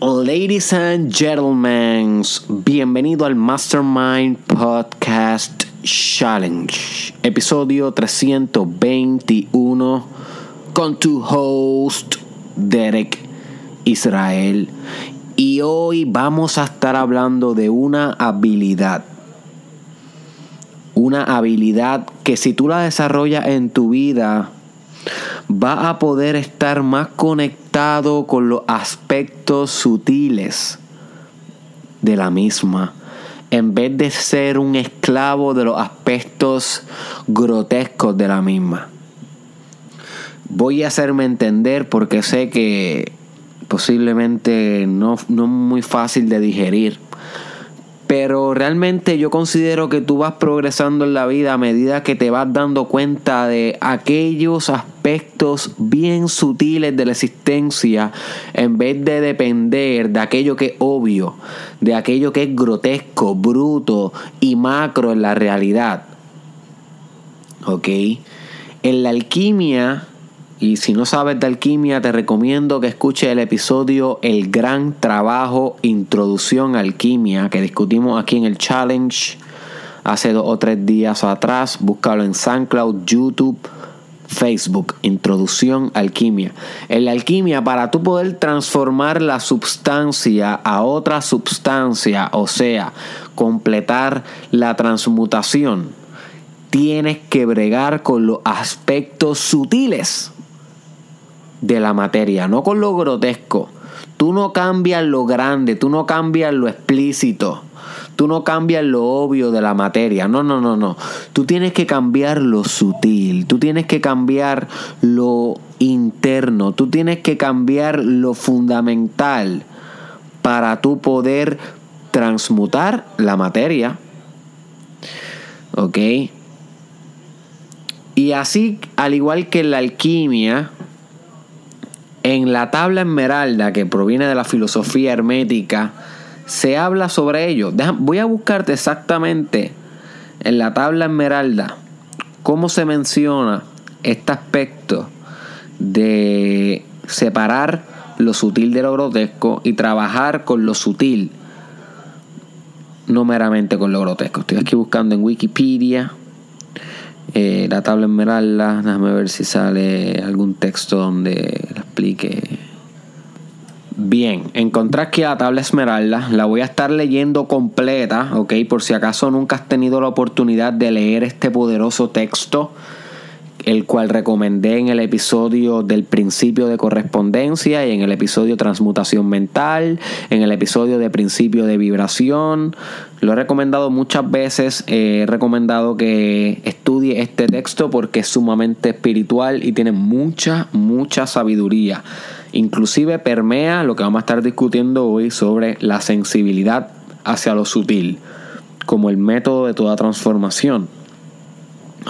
Ladies and gentlemen, bienvenido al Mastermind Podcast Challenge, episodio 321 con tu host Derek Israel. Y hoy vamos a estar hablando de una habilidad. Una habilidad que si tú la desarrollas en tu vida, va a poder estar más conectado con los aspectos sutiles de la misma, en vez de ser un esclavo de los aspectos grotescos de la misma. Voy a hacerme entender porque sé que posiblemente no, no es muy fácil de digerir pero realmente yo considero que tú vas progresando en la vida a medida que te vas dando cuenta de aquellos aspectos bien sutiles de la existencia en vez de depender de aquello que es obvio, de aquello que es grotesco, bruto y macro en la realidad. ¿Ok? En la alquimia y si no sabes de alquimia, te recomiendo que escuches el episodio El gran trabajo Introducción a Alquimia que discutimos aquí en el Challenge hace dos o tres días atrás. Búscalo en SoundCloud, YouTube, Facebook. Introducción Alquimia. En la alquimia, para tú poder transformar la sustancia a otra sustancia, o sea, completar la transmutación, tienes que bregar con los aspectos sutiles de la materia, no con lo grotesco. Tú no cambias lo grande, tú no cambias lo explícito, tú no cambias lo obvio de la materia. No, no, no, no. Tú tienes que cambiar lo sutil, tú tienes que cambiar lo interno, tú tienes que cambiar lo fundamental para tú poder transmutar la materia. ¿Ok? Y así, al igual que la alquimia, en la tabla esmeralda, que proviene de la filosofía hermética, se habla sobre ello. voy a buscarte exactamente en la tabla esmeralda cómo se menciona este aspecto de separar lo sutil de lo grotesco y trabajar con lo sutil, no meramente con lo grotesco. Estoy aquí buscando en Wikipedia eh, la tabla esmeralda, déjame ver si sale algún texto donde la explique. Bien, encontré aquí la tabla esmeralda, la voy a estar leyendo completa, ok, por si acaso nunca has tenido la oportunidad de leer este poderoso texto el cual recomendé en el episodio del principio de correspondencia y en el episodio transmutación mental, en el episodio de principio de vibración. Lo he recomendado muchas veces, he recomendado que estudie este texto porque es sumamente espiritual y tiene mucha, mucha sabiduría. Inclusive permea lo que vamos a estar discutiendo hoy sobre la sensibilidad hacia lo sutil como el método de toda transformación.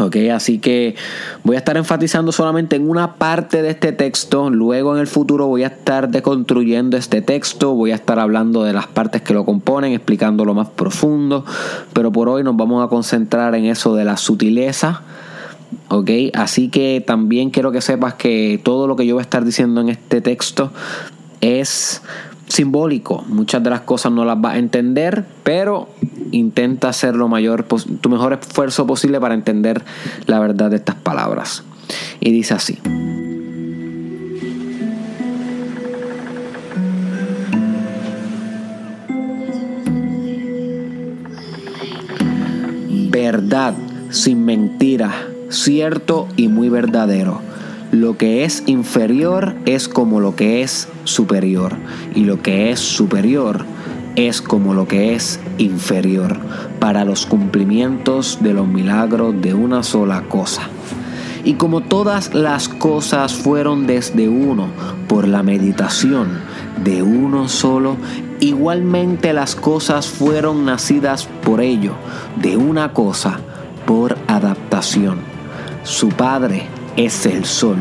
Ok, así que voy a estar enfatizando solamente en una parte de este texto. Luego en el futuro voy a estar deconstruyendo este texto. Voy a estar hablando de las partes que lo componen, explicando lo más profundo. Pero por hoy nos vamos a concentrar en eso de la sutileza. Ok, así que también quiero que sepas que todo lo que yo voy a estar diciendo en este texto es simbólico. Muchas de las cosas no las vas a entender, pero intenta hacer lo mayor, tu mejor esfuerzo posible para entender la verdad de estas palabras. Y dice así. Verdad sin mentira, cierto y muy verdadero lo que es inferior es como lo que es superior y lo que es superior es como lo que es inferior para los cumplimientos de los milagros de una sola cosa. Y como todas las cosas fueron desde uno por la meditación de uno solo, igualmente las cosas fueron nacidas por ello, de una cosa, por adaptación. Su Padre es el sol,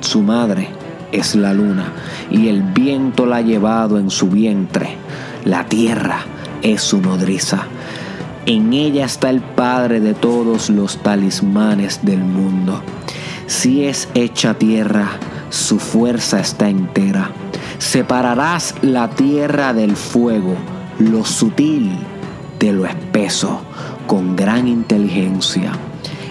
su madre es la luna, y el viento la ha llevado en su vientre. La tierra es su nodriza. En ella está el Padre de todos los talismanes del mundo. Si es hecha tierra, su fuerza está entera. Separarás la tierra del fuego, lo sutil de lo espeso, con gran inteligencia.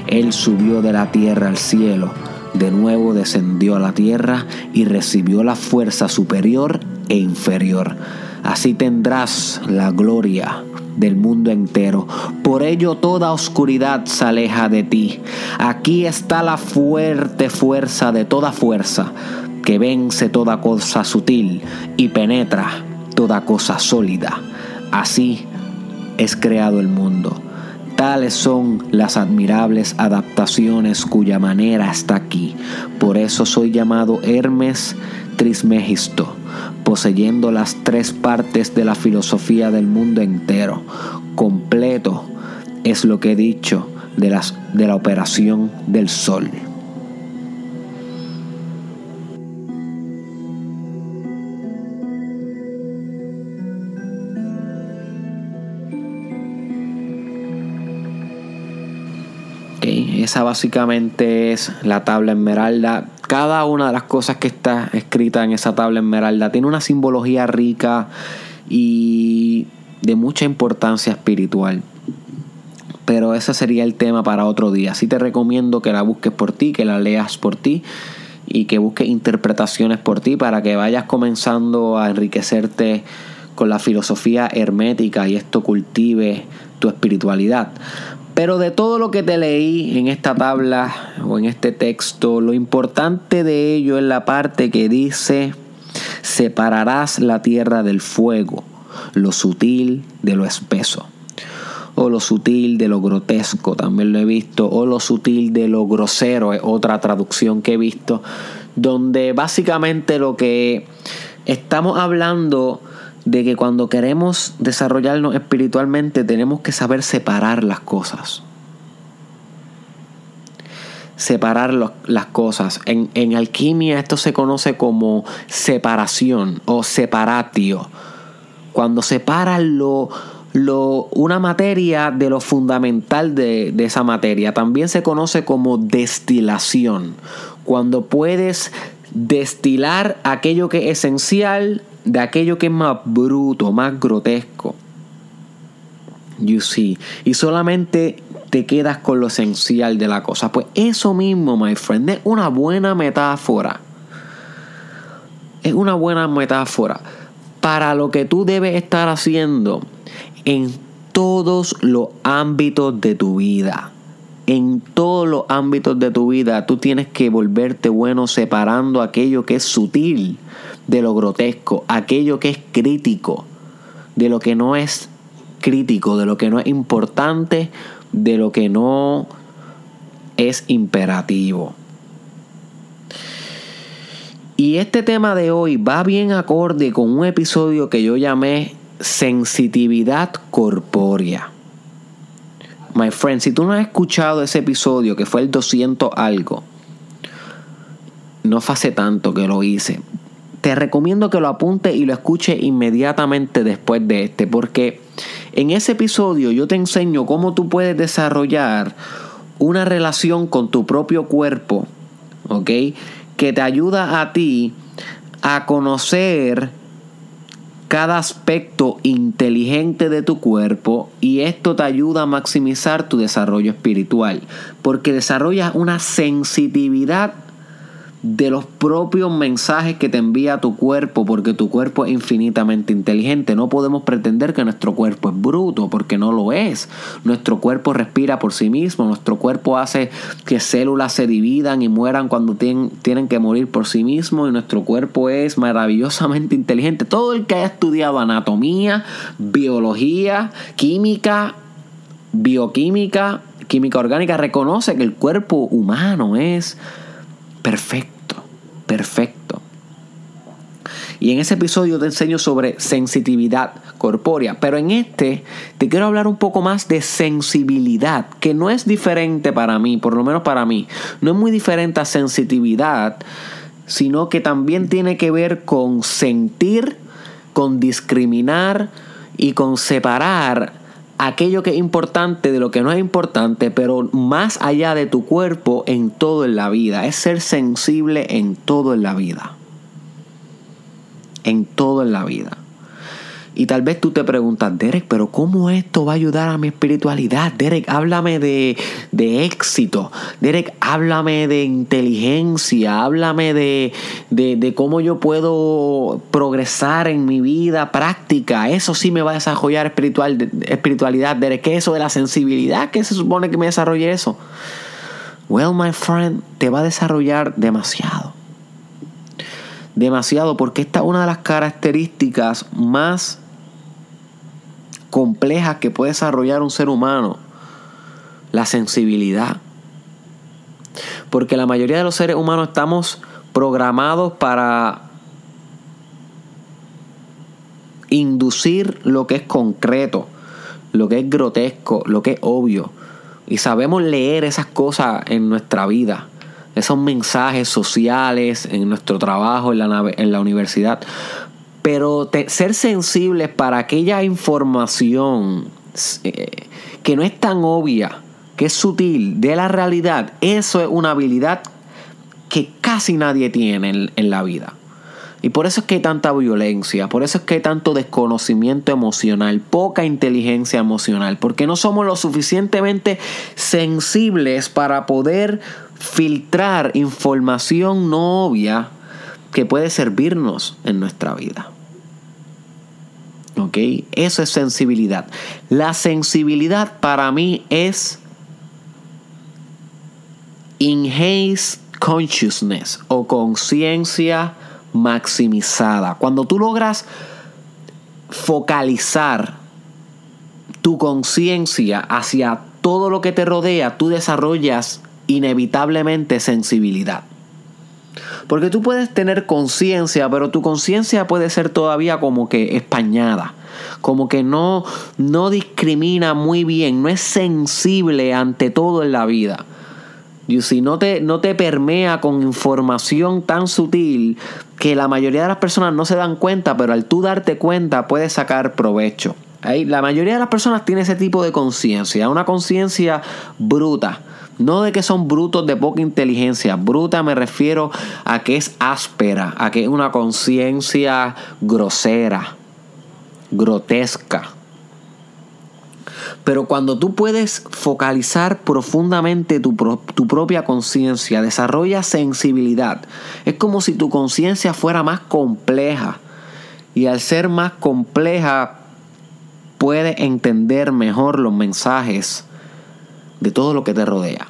Él subió de la tierra al cielo, de nuevo descendió a la tierra y recibió la fuerza superior e inferior. Así tendrás la gloria del mundo entero. Por ello toda oscuridad se aleja de ti. Aquí está la fuerte fuerza de toda fuerza, que vence toda cosa sutil y penetra toda cosa sólida. Así es creado el mundo. Tales son las admirables adaptaciones cuya manera está aquí. Por eso soy llamado Hermes Trismegisto poseyendo las tres partes de la filosofía del mundo entero. Completo es lo que he dicho de, las, de la operación del sol. Esa básicamente es la tabla esmeralda cada una de las cosas que está escrita en esa tabla esmeralda tiene una simbología rica y de mucha importancia espiritual. Pero ese sería el tema para otro día. Así te recomiendo que la busques por ti, que la leas por ti y que busques interpretaciones por ti para que vayas comenzando a enriquecerte con la filosofía hermética y esto cultive tu espiritualidad. Pero de todo lo que te leí en esta tabla o en este texto, lo importante de ello es la parte que dice, separarás la tierra del fuego, lo sutil de lo espeso. O lo sutil de lo grotesco, también lo he visto. O lo sutil de lo grosero, es otra traducción que he visto. Donde básicamente lo que estamos hablando de que cuando queremos desarrollarnos espiritualmente tenemos que saber separar las cosas. Separar las cosas. En, alquimia esto se conoce como separación o separatio. Cuando separa lo, lo, una materia de lo fundamental de, de esa materia. También se conoce como destilación. Cuando puedes destilar aquello que es esencial de aquello que es más bruto, más grotesco. You see. Y solamente te quedas con lo esencial de la cosa. Pues eso mismo, my friend, es una buena metáfora. Es una buena metáfora para lo que tú debes estar haciendo en todos los ámbitos de tu vida. En todos los ámbitos de tu vida tú tienes que volverte bueno separando aquello que es sutil de lo grotesco, aquello que es crítico, de lo que no es crítico, de lo que no es importante, de lo que no es imperativo. Y este tema de hoy va bien acorde con un episodio que yo llamé sensitividad corpórea. My friend, si tú no has escuchado ese episodio que fue el 200 algo, no fue hace tanto que lo hice, te recomiendo que lo apunte y lo escuche inmediatamente después de este, porque en ese episodio yo te enseño cómo tú puedes desarrollar una relación con tu propio cuerpo, ¿ok? Que te ayuda a ti a conocer cada aspecto inteligente de tu cuerpo y esto te ayuda a maximizar tu desarrollo espiritual porque desarrollas una sensitividad de los propios mensajes que te envía tu cuerpo, porque tu cuerpo es infinitamente inteligente. No podemos pretender que nuestro cuerpo es bruto, porque no lo es. Nuestro cuerpo respira por sí mismo, nuestro cuerpo hace que células se dividan y mueran cuando tienen, tienen que morir por sí mismo, y nuestro cuerpo es maravillosamente inteligente. Todo el que haya estudiado anatomía, biología, química, bioquímica, química orgánica, reconoce que el cuerpo humano es perfecto perfecto. Y en ese episodio te enseño sobre sensitividad corpórea, pero en este te quiero hablar un poco más de sensibilidad, que no es diferente para mí, por lo menos para mí, no es muy diferente a sensitividad, sino que también tiene que ver con sentir, con discriminar y con separar aquello que es importante de lo que no es importante, pero más allá de tu cuerpo en todo en la vida. Es ser sensible en todo en la vida. en todo en la vida. Y tal vez tú te preguntas, Derek, pero ¿cómo esto va a ayudar a mi espiritualidad? Derek, háblame de, éxito. Derek, háblame de inteligencia. Háblame de, de, cómo yo puedo progresar en mi vida práctica. Eso sí me va a desarrollar espiritual, espiritualidad. Derek, ¿qué es eso de la sensibilidad? ¿Qué se supone que me desarrolle eso? Well, my friend, te va a desarrollar demasiado. Demasiado porque esta es una de las características más complejas que puede desarrollar un ser humano. La sensibilidad. Porque la mayoría de los seres humanos estamos programados para inducir lo que es concreto, lo que es grotesco, lo que es obvio. Y sabemos leer esas cosas en nuestra vida, esos mensajes sociales, en nuestro trabajo, en la, en la universidad. Pero ser sensibles para aquella información eh, que no es tan obvia, que es sutil, de la realidad, eso es una habilidad que casi nadie tiene en, en la vida. Y por eso es que hay tanta violencia, por eso es que hay tanto desconocimiento emocional, poca inteligencia emocional, porque no somos lo suficientemente sensibles para poder filtrar información no obvia que puede servirnos en nuestra vida. ¿Ok? Eso es sensibilidad. La sensibilidad para mí es enhanced consciousness o conciencia maximizada. Cuando tú logras focalizar tu conciencia hacia todo lo que te rodea, tú desarrollas inevitablemente sensibilidad. Porque tú puedes tener conciencia, pero tu conciencia puede ser todavía como que españada. Como que no, no discrimina muy bien, no es sensible ante todo en la vida. Y si no te, no te permea con información tan sutil que la mayoría de las personas no se dan cuenta, pero al tú darte cuenta puedes sacar provecho. La mayoría de las personas tiene ese tipo de conciencia, una conciencia bruta no de que son brutos de poca inteligencia. Bruta me refiero a que es áspera, a que es una conciencia grosera, grotesca. Pero cuando tú puedes focalizar profundamente tu, tu propia conciencia, desarrolla sensibilidad. Es como si tu conciencia fuera más compleja. Y al ser más compleja, puede entender mejor los mensajes de todo lo que te rodea.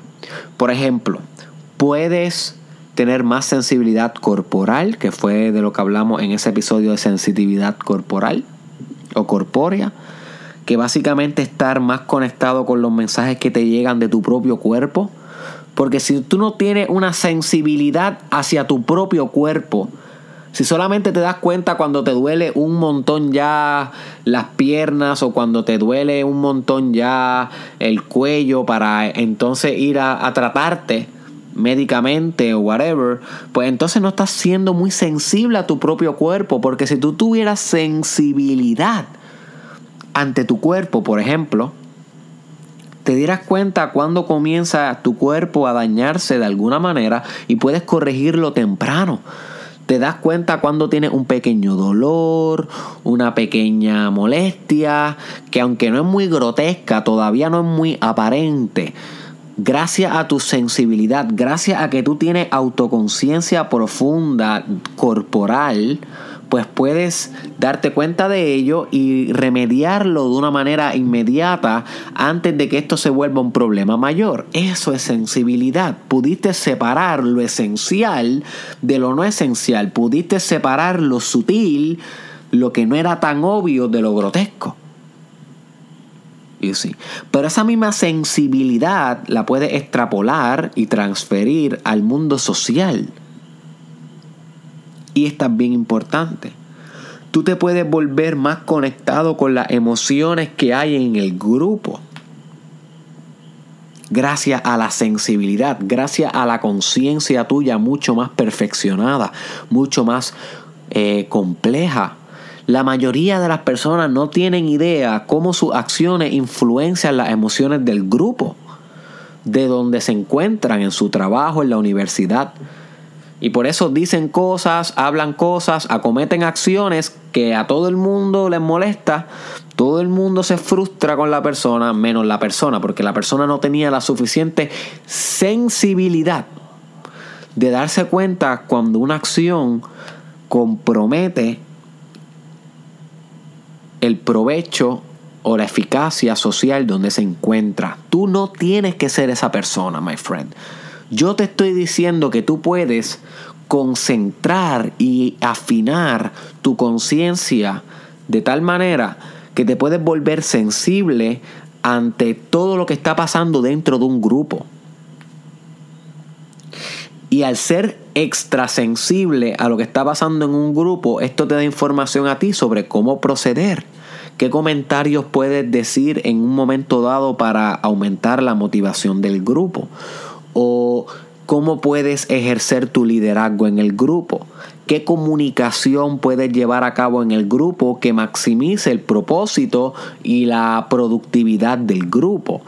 Por ejemplo, puedes tener más sensibilidad corporal, que fue de lo que hablamos en ese episodio de sensitividad corporal o corpórea, que básicamente estar más conectado con los mensajes que te llegan de tu propio cuerpo. Porque si tú no tienes una sensibilidad hacia tu propio cuerpo, si solamente te das cuenta cuando te duele un montón ya las piernas o cuando te duele un montón ya el cuello para entonces ir a, tratarte médicamente o whatever, pues entonces no estás siendo muy sensible a tu propio cuerpo, porque si tú tuvieras sensibilidad ante tu cuerpo, por ejemplo, te dieras cuenta cuando comienza tu cuerpo a dañarse de alguna manera y puedes corregirlo temprano te das cuenta cuando tienes un pequeño dolor, una pequeña molestia, que aunque no es muy grotesca, todavía no es muy aparente. Gracias a tu sensibilidad, gracias a que tú tienes autoconciencia profunda corporal, pues puedes darte cuenta de ello y remediarlo de una manera inmediata antes de que esto se vuelva un problema mayor. Eso es sensibilidad. Pudiste separar lo esencial de lo no esencial. Pudiste separar lo sutil, lo que no era tan obvio de lo grotesco. Sí. Pero esa misma sensibilidad la puedes extrapolar y transferir al mundo social. Y esta es bien importante. Tú te puedes volver más conectado con las emociones que hay en el grupo. Gracias a la sensibilidad, gracias a la conciencia tuya mucho más perfeccionada, mucho más eh, compleja. La mayoría de las personas no tienen idea cómo sus acciones influencian las emociones del grupo, de donde se encuentran en su trabajo, en la universidad, Y por eso dicen cosas, hablan cosas, acometen acciones que a todo el mundo les molesta. Todo el mundo se frustra con la persona, menos la persona, porque la persona no tenía la suficiente sensibilidad de darse cuenta cuando una acción compromete el provecho o la eficacia social donde se encuentra. Tú no tienes que ser esa persona, my friend. Yo te estoy diciendo que tú puedes concentrar y afinar tu conciencia de tal manera que te puedes volver sensible ante todo lo que está pasando dentro de un grupo. Y al ser extrasensible a lo que está pasando en un grupo, esto te da información a ti sobre cómo proceder. ¿Qué comentarios puedes decir en un momento dado para aumentar la motivación del grupo? ¿O cómo puedes ejercer tu liderazgo en el grupo? ¿Qué comunicación puedes llevar a cabo en el grupo que maximice el propósito y la productividad del grupo?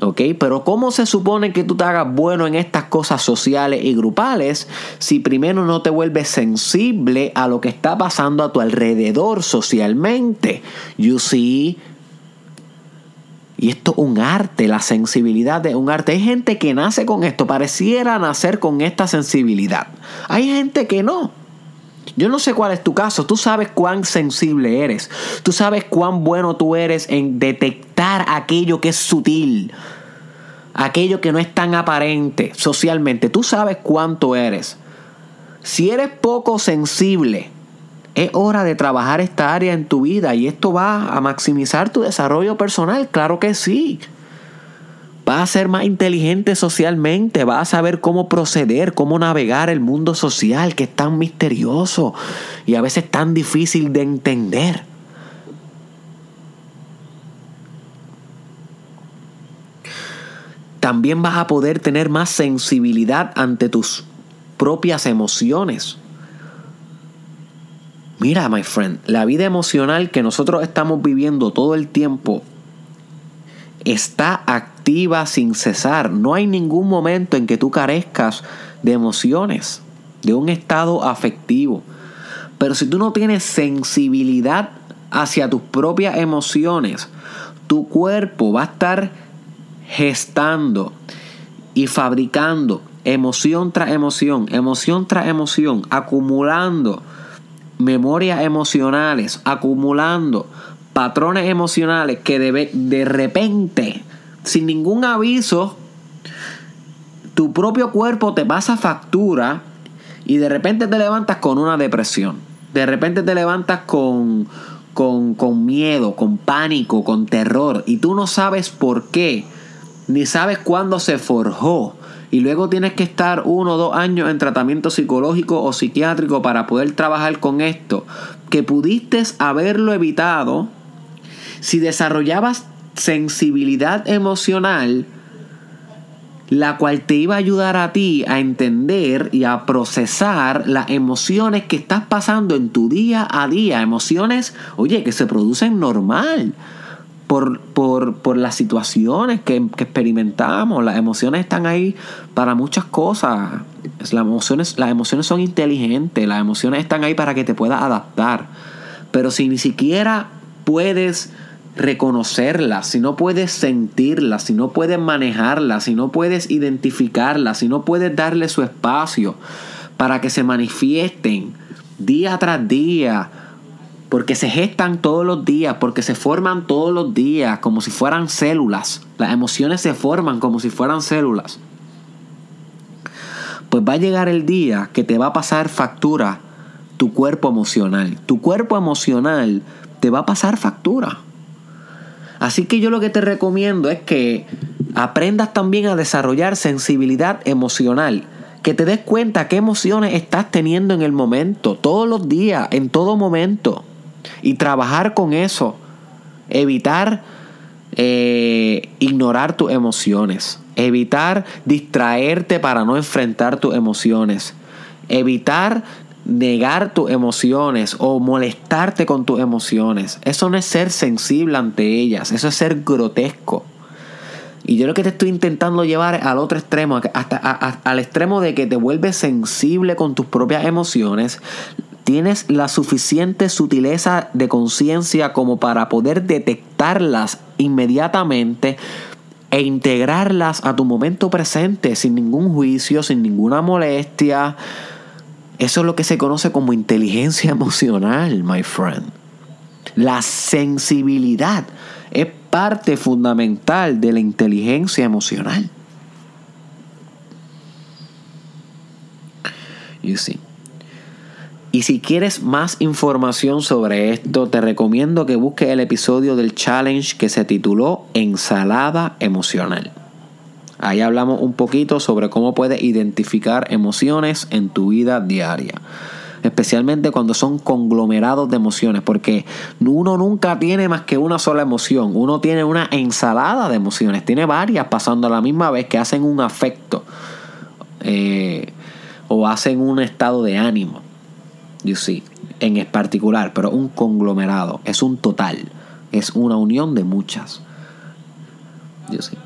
¿Ok? Pero ¿cómo se supone que tú te hagas bueno en estas cosas sociales y grupales si primero no te vuelves sensible a lo que está pasando a tu alrededor socialmente? You see? Y esto es un arte, la sensibilidad de un arte. Hay gente que nace con esto, pareciera nacer con esta sensibilidad. Hay gente que no. Yo no sé cuál es tu caso, tú sabes cuán sensible eres, tú sabes cuán bueno tú eres en detectar aquello que es sutil, aquello que no es tan aparente socialmente, tú sabes cuánto eres. Si eres poco sensible, es hora de trabajar esta área en tu vida y esto va a maximizar tu desarrollo personal, claro que sí. Vas a ser más inteligente socialmente, vas a saber cómo proceder, cómo navegar el mundo social que es tan misterioso y a veces tan difícil de entender. También vas a poder tener más sensibilidad ante tus propias emociones. Mira, my friend, la vida emocional que nosotros estamos viviendo todo el tiempo está activa sin cesar. No hay ningún momento en que tú carezcas de emociones, de un estado afectivo. Pero si tú no tienes sensibilidad hacia tus propias emociones, tu cuerpo va a estar gestando y fabricando emoción tras emoción, emoción tras emoción, acumulando memorias emocionales, acumulando patrones emocionales que de, de repente, sin ningún aviso, tu propio cuerpo te pasa factura y de repente te levantas con una depresión. De repente te levantas con, con, con miedo, con pánico, con terror y tú no sabes por qué, ni sabes cuándo se forjó y luego tienes que estar uno o dos años en tratamiento psicológico o psiquiátrico para poder trabajar con esto, que pudiste haberlo evitado si desarrollabas sensibilidad emocional, la cual te iba a ayudar a ti a entender y a procesar las emociones que estás pasando en tu día a día. Emociones, oye, que se producen normal. Por, por, las situaciones que, experimentamos. Las emociones están ahí para muchas cosas. Las emociones, las emociones son inteligentes, las emociones están ahí para que te puedas adaptar. Pero si ni siquiera puedes reconocerla, si no puedes sentirla, si no puedes manejarla, si no puedes identificarla, si no puedes darle su espacio para que se manifiesten día tras día, porque se gestan todos los días, porque se forman todos los días como si fueran células. Las emociones se forman como si fueran células. Pues va a llegar el día que te va a pasar factura tu cuerpo emocional. Tu cuerpo emocional te va a pasar factura. Así que yo lo que te recomiendo es que aprendas también a desarrollar sensibilidad emocional. Que te des cuenta qué emociones estás teniendo en el momento, todos los días, en todo momento. Y trabajar con eso. Evitar eh, ignorar tus emociones. Evitar distraerte para no enfrentar tus emociones. Evitar negar tus emociones o molestarte con tus emociones. Eso no es ser sensible ante ellas, eso es ser grotesco. Y yo lo que te estoy intentando llevar al otro extremo, hasta al extremo de que te vuelves sensible con tus propias emociones, tienes la suficiente sutileza de conciencia como para poder detectarlas inmediatamente e integrarlas a tu momento presente sin ningún juicio, sin ninguna molestia. Eso es lo que se conoce como inteligencia emocional, my friend. La sensibilidad es parte fundamental de la inteligencia emocional. You see. Y si quieres más información sobre esto, te recomiendo que busques el episodio del challenge que se tituló Ensalada Emocional. Ahí hablamos un poquito sobre cómo puedes identificar emociones en tu vida diaria. Especialmente cuando son conglomerados de emociones, porque uno nunca tiene más que una sola emoción. Uno tiene una ensalada de emociones, tiene varias pasando a la misma vez que hacen un afecto eh, o hacen un estado de ánimo you see, en particular, pero un conglomerado, es un total, es una unión de muchas. You see.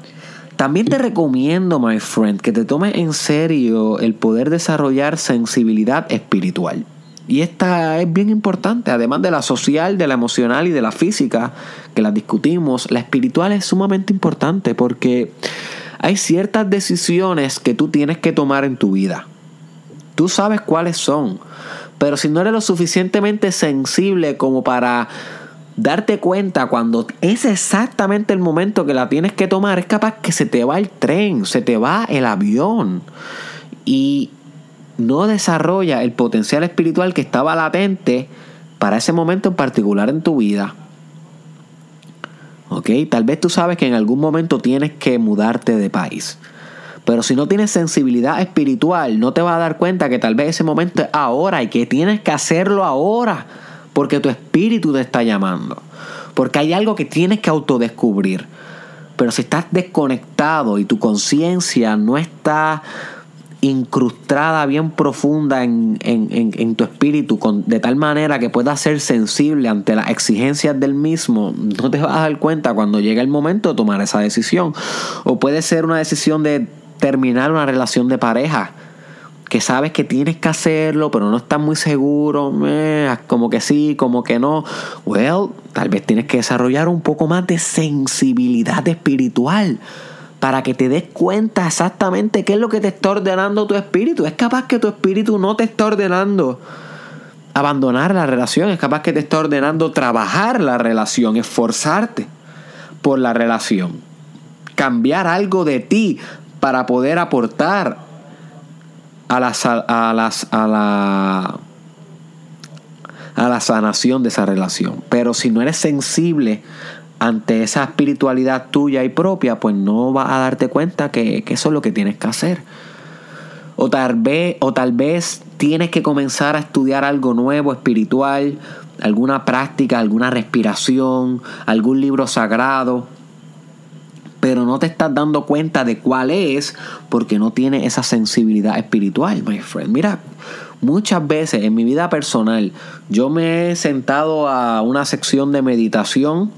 También te recomiendo, my friend, que te tomes en serio el poder desarrollar sensibilidad espiritual. Y esta es bien importante, además de la social, de la emocional y de la física, que las discutimos, la espiritual es sumamente importante porque hay ciertas decisiones que tú tienes que tomar en tu vida. Tú sabes cuáles son. Pero si no eres lo suficientemente sensible como para darte cuenta cuando es exactamente el momento que la tienes que tomar, es capaz que se te va el tren, se te va el avión y no desarrolla el potencial espiritual que estaba latente para ese momento en particular en tu vida. ¿Ok? Tal vez tú sabes que en algún momento tienes que mudarte de país. Pero si no tienes sensibilidad espiritual, no te vas a dar cuenta que tal vez ese momento es ahora y que tienes que hacerlo ahora. Porque tu espíritu te está llamando. Porque hay algo que tienes que autodescubrir. Pero si estás desconectado y tu conciencia no está incrustada bien profunda en, tu espíritu, de tal manera que puedas ser sensible ante las exigencias del mismo, no te vas a dar cuenta cuando llega el momento de tomar esa decisión. O puede ser una decisión de terminar una relación de pareja. Que sabes que tienes que hacerlo, pero no estás muy seguro. Como que sí, como que no. Well, tal vez tienes que desarrollar un poco más de sensibilidad espiritual para que te des cuenta exactamente qué es lo que te está ordenando tu espíritu. Es capaz que tu espíritu no te está ordenando abandonar la relación, es capaz que te está ordenando trabajar la relación, esforzarte por la relación, cambiar algo de ti para poder aportar a la, a las, a la, a la sanación de esa relación. Pero si no eres sensible ante esa espiritualidad tuya y propia, pues no vas a darte cuenta que, que eso es lo que tienes que hacer. O tal, vez, o tal vez tienes que comenzar a estudiar algo nuevo, espiritual, alguna práctica, alguna respiración, algún libro sagrado pero no te estás dando cuenta de cuál es porque no tiene esa sensibilidad espiritual, my friend. Mira, muchas veces en mi vida personal yo me he sentado a una sección de meditación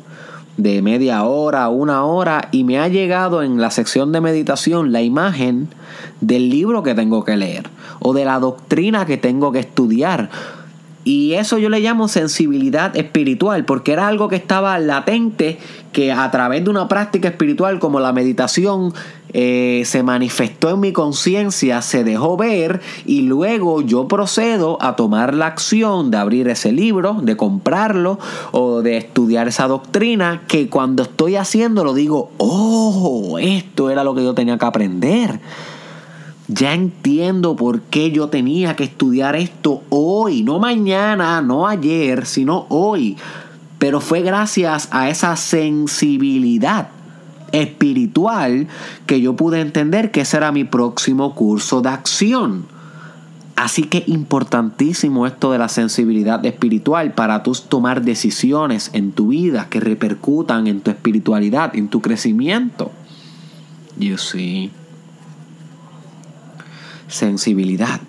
de media hora, una hora, y me ha llegado en la sección de meditación la imagen del libro que tengo que leer o de la doctrina que tengo que estudiar y eso yo le llamo sensibilidad espiritual, porque era algo que estaba latente, que a través de una práctica espiritual como la meditación eh, se manifestó en mi conciencia, se dejó ver y luego yo procedo a tomar la acción de abrir ese libro, de comprarlo o de estudiar esa doctrina, que cuando estoy haciéndolo digo, oh, esto era lo que yo tenía que aprender. Ya entiendo por qué yo tenía que estudiar esto hoy, no mañana, no ayer, sino hoy. Pero fue gracias a esa sensibilidad espiritual que yo pude entender que ese era mi próximo curso de acción. Así que importantísimo esto de la sensibilidad espiritual para tú tomar decisiones en tu vida que repercutan en tu espiritualidad, en tu crecimiento. You see sensibilidad.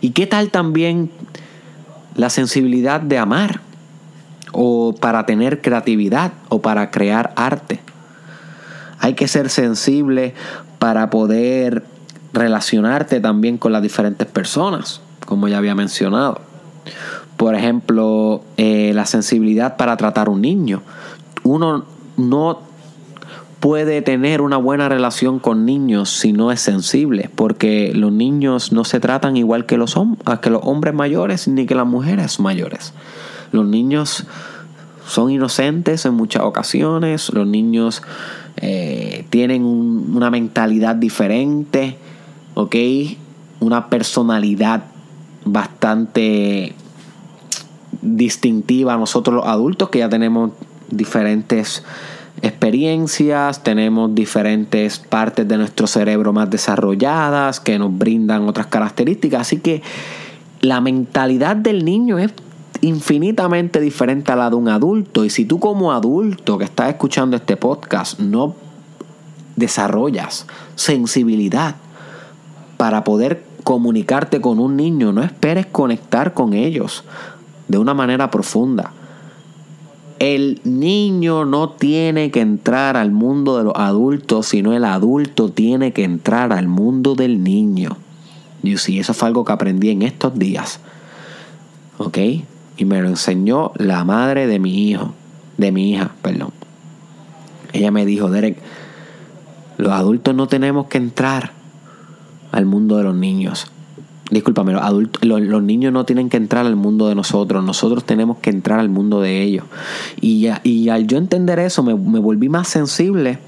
¿Y qué tal también la sensibilidad de amar? O para tener creatividad o para crear arte. Hay que ser sensible para poder relacionarte también con las diferentes personas, como ya había mencionado. Por ejemplo, eh, la sensibilidad para tratar a un niño. Uno no puede tener una buena relación con niños si no es sensible, porque los niños no se tratan igual que los, hombres mayores ni que las mujeres mayores. Los niños son inocentes en muchas ocasiones, los niños eh, tienen una mentalidad diferente, ¿ok? Una personalidad bastante distintiva a nosotros los adultos que ya tenemos diferentes experiencias, tenemos diferentes partes de nuestro cerebro más desarrolladas que nos brindan otras características. Así que la mentalidad del niño es infinitamente diferente a la de un adulto. Y si tú como adulto que estás escuchando este podcast no desarrollas sensibilidad para poder comunicarte con un niño, no esperes conectar con ellos de una manera profunda. El niño no tiene que entrar al mundo de los adultos, sino el adulto tiene que entrar al mundo del niño. Y sí, eso fue algo que aprendí en estos días. ¿Ok? Y me lo enseñó la madre de mi hijo, de mi hija, perdón. Ella me dijo, Derek, los adultos no tenemos que entrar al mundo de los niños. Discúlpame, los, niños no tienen que entrar al mundo de nosotros, nosotros tenemos que entrar al mundo de ellos. Y, y al yo entender eso, me, me volví más sensible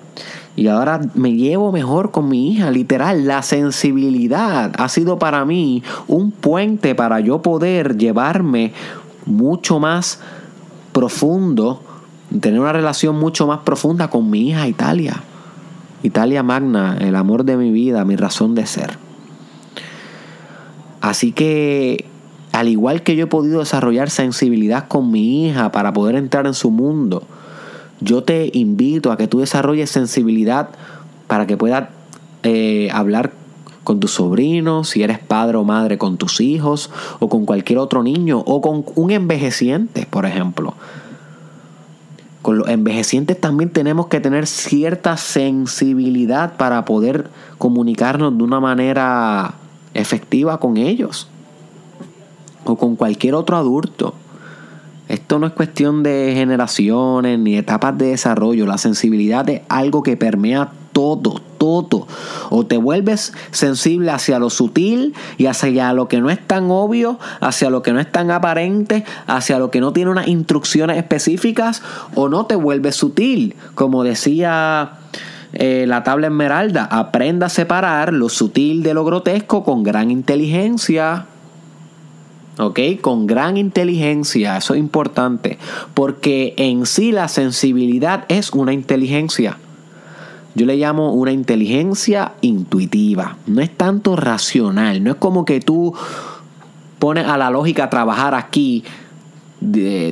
y ahora me llevo mejor con mi hija, literal. La sensibilidad ha sido para mí un puente para yo poder llevarme mucho más profundo, tener una relación mucho más profunda con mi hija Italia. Italia Magna, el amor de mi vida, mi razón de ser. Así que, al igual que yo he podido desarrollar sensibilidad con mi hija para poder entrar en su mundo, yo te invito a que tú desarrolles sensibilidad para que puedas eh, hablar con tus sobrinos, si eres padre o madre con tus hijos, o con cualquier otro niño, o con un envejeciente, por ejemplo. Con los envejecientes también tenemos que tener cierta sensibilidad para poder comunicarnos de una manera efectiva con ellos o con cualquier otro adulto. Esto no es cuestión de generaciones ni etapas de desarrollo. La sensibilidad es algo que permea todo, todo. O te vuelves sensible hacia lo sutil y hacia lo que no es tan obvio, hacia lo que no es tan aparente, hacia lo que no tiene unas instrucciones específicas, o no te vuelves sutil. Como decía eh, la tabla esmeralda, aprenda a separar lo sutil de lo grotesco con gran inteligencia. ¿Ok? Con gran inteligencia, eso es importante, porque en sí la sensibilidad es una inteligencia. Yo le llamo una inteligencia intuitiva, no es tanto racional, no es como que tú pones a la lógica a trabajar aquí,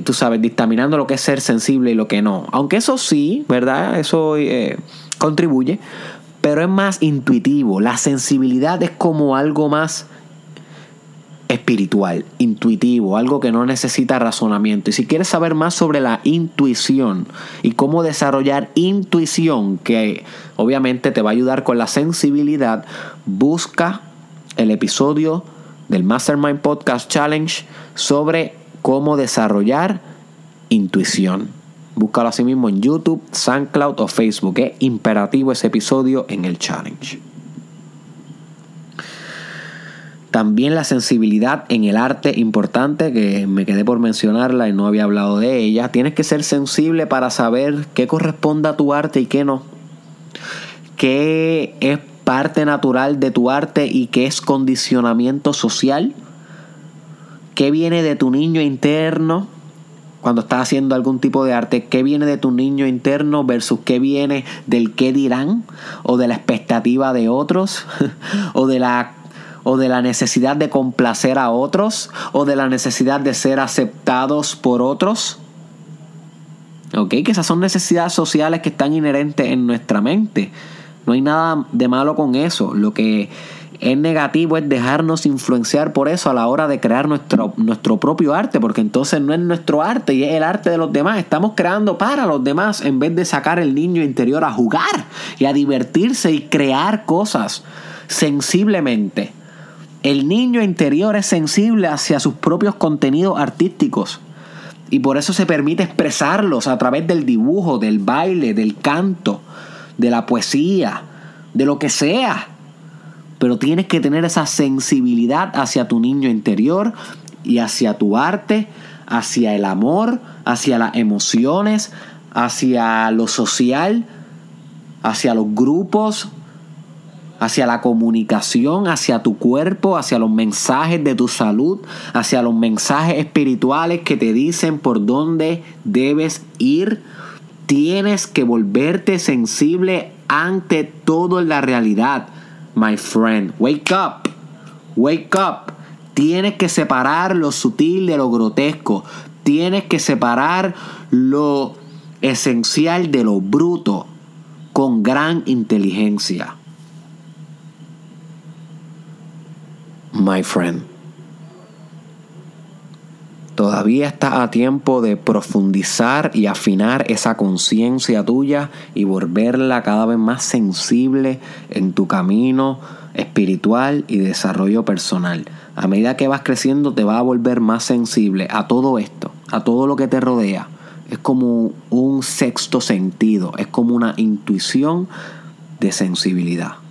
tú sabes, dictaminando lo que es ser sensible y lo que no. Aunque eso sí, ¿verdad? Eso eh, contribuye, pero es más intuitivo. La sensibilidad es como algo más espiritual, intuitivo, algo que no necesita razonamiento. Y si quieres saber más sobre la intuición y cómo desarrollar intuición, que obviamente te va a ayudar con la sensibilidad, busca el episodio del Mastermind Podcast Challenge sobre cómo desarrollar intuición. Búscalo así mismo en YouTube, SoundCloud o Facebook. Es imperativo ese episodio en el challenge. También la sensibilidad en el arte importante, que me quedé por mencionarla y no había hablado de ella. Tienes que ser sensible para saber qué corresponde a tu arte y qué no. Qué es parte natural de tu arte y qué es condicionamiento social. Qué viene de tu niño interno cuando estás haciendo algún tipo de arte, qué viene de tu niño interno versus qué viene del qué dirán o de la expectativa de otros o de la o de la necesidad de complacer a otros o de la necesidad de ser aceptados por otros. ¿Ok? Que esas son necesidades sociales que están inherentes en nuestra mente. No hay nada de malo con eso. Lo que es negativo es dejarnos influenciar por eso a la hora de crear nuestro, nuestro propio arte, porque entonces no es nuestro arte y es el arte de los demás. Estamos creando para los demás en vez de sacar el niño interior a jugar y a divertirse y crear cosas sensiblemente. El niño interior es sensible hacia sus propios contenidos artísticos. Y por eso se permite expresarlos a través del dibujo, del baile, del canto, de la poesía, de lo que sea pero tienes que tener esa sensibilidad hacia tu niño interior y hacia tu arte, hacia el amor, hacia las emociones, hacia lo social, hacia los grupos, hacia la comunicación, hacia tu cuerpo, hacia los mensajes de tu salud, hacia los mensajes espirituales que te dicen por dónde debes ir. Tienes que volverte sensible ante todo en la realidad my friend. Wake up. Wake up. Tienes que separar lo sutil de lo grotesco. Tienes que separar lo esencial de lo bruto con gran inteligencia. My friend. Todavía estás a tiempo de profundizar y afinar esa conciencia tuya y volverla cada vez más sensible en tu camino espiritual y desarrollo personal. A medida que vas creciendo te va a volver más sensible a todo esto, a todo lo que te rodea. Es como un sexto sentido, es como una intuición de sensibilidad.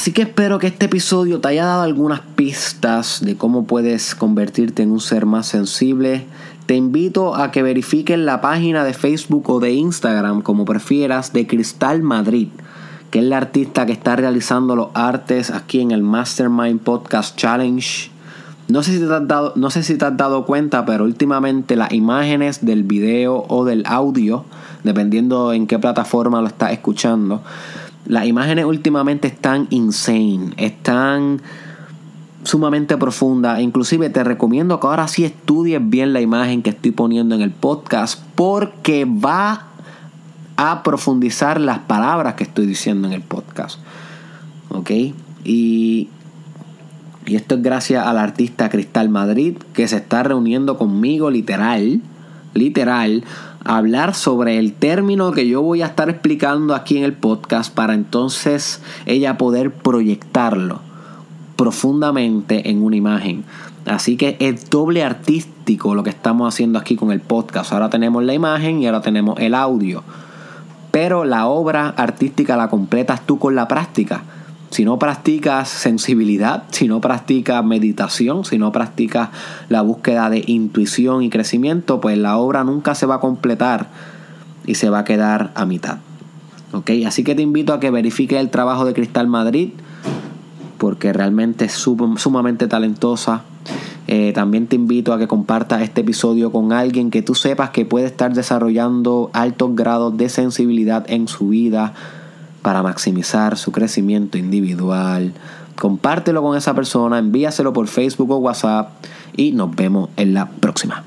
Así que espero que este episodio te haya dado algunas pistas de cómo puedes convertirte en un ser más sensible. Te invito a que verifiques la página de Facebook o de Instagram, como prefieras, de Cristal Madrid, que es la artista que está realizando los artes aquí en el Mastermind Podcast Challenge. No sé, si te has dado, no sé si te has dado cuenta, pero últimamente las imágenes del video o del audio, dependiendo en qué plataforma lo estás escuchando, las imágenes últimamente están insane, están sumamente profundas. Inclusive te recomiendo que ahora sí estudies bien la imagen que estoy poniendo en el podcast porque va a profundizar las palabras que estoy diciendo en el podcast. ¿Ok? Y, y esto es gracias al artista Cristal Madrid que se está reuniendo conmigo literal, literal, hablar sobre el término que yo voy a estar explicando aquí en el podcast para entonces ella poder proyectarlo profundamente en una imagen. Así que es doble artístico lo que estamos haciendo aquí con el podcast. Ahora tenemos la imagen y ahora tenemos el audio. Pero la obra artística la completas tú con la práctica. Si no practicas sensibilidad, si no practicas meditación, si no practicas la búsqueda de intuición y crecimiento, pues la obra nunca se va a completar y se va a quedar a mitad. ¿Ok? Así que te invito a que verifiques el trabajo de Cristal Madrid, porque realmente es sumamente talentosa. Eh, también te invito a que compartas este episodio con alguien que tú sepas que puede estar desarrollando altos grados de sensibilidad en su vida para maximizar su crecimiento individual. Compártelo con esa persona, envíaselo por Facebook o WhatsApp y nos vemos en la próxima.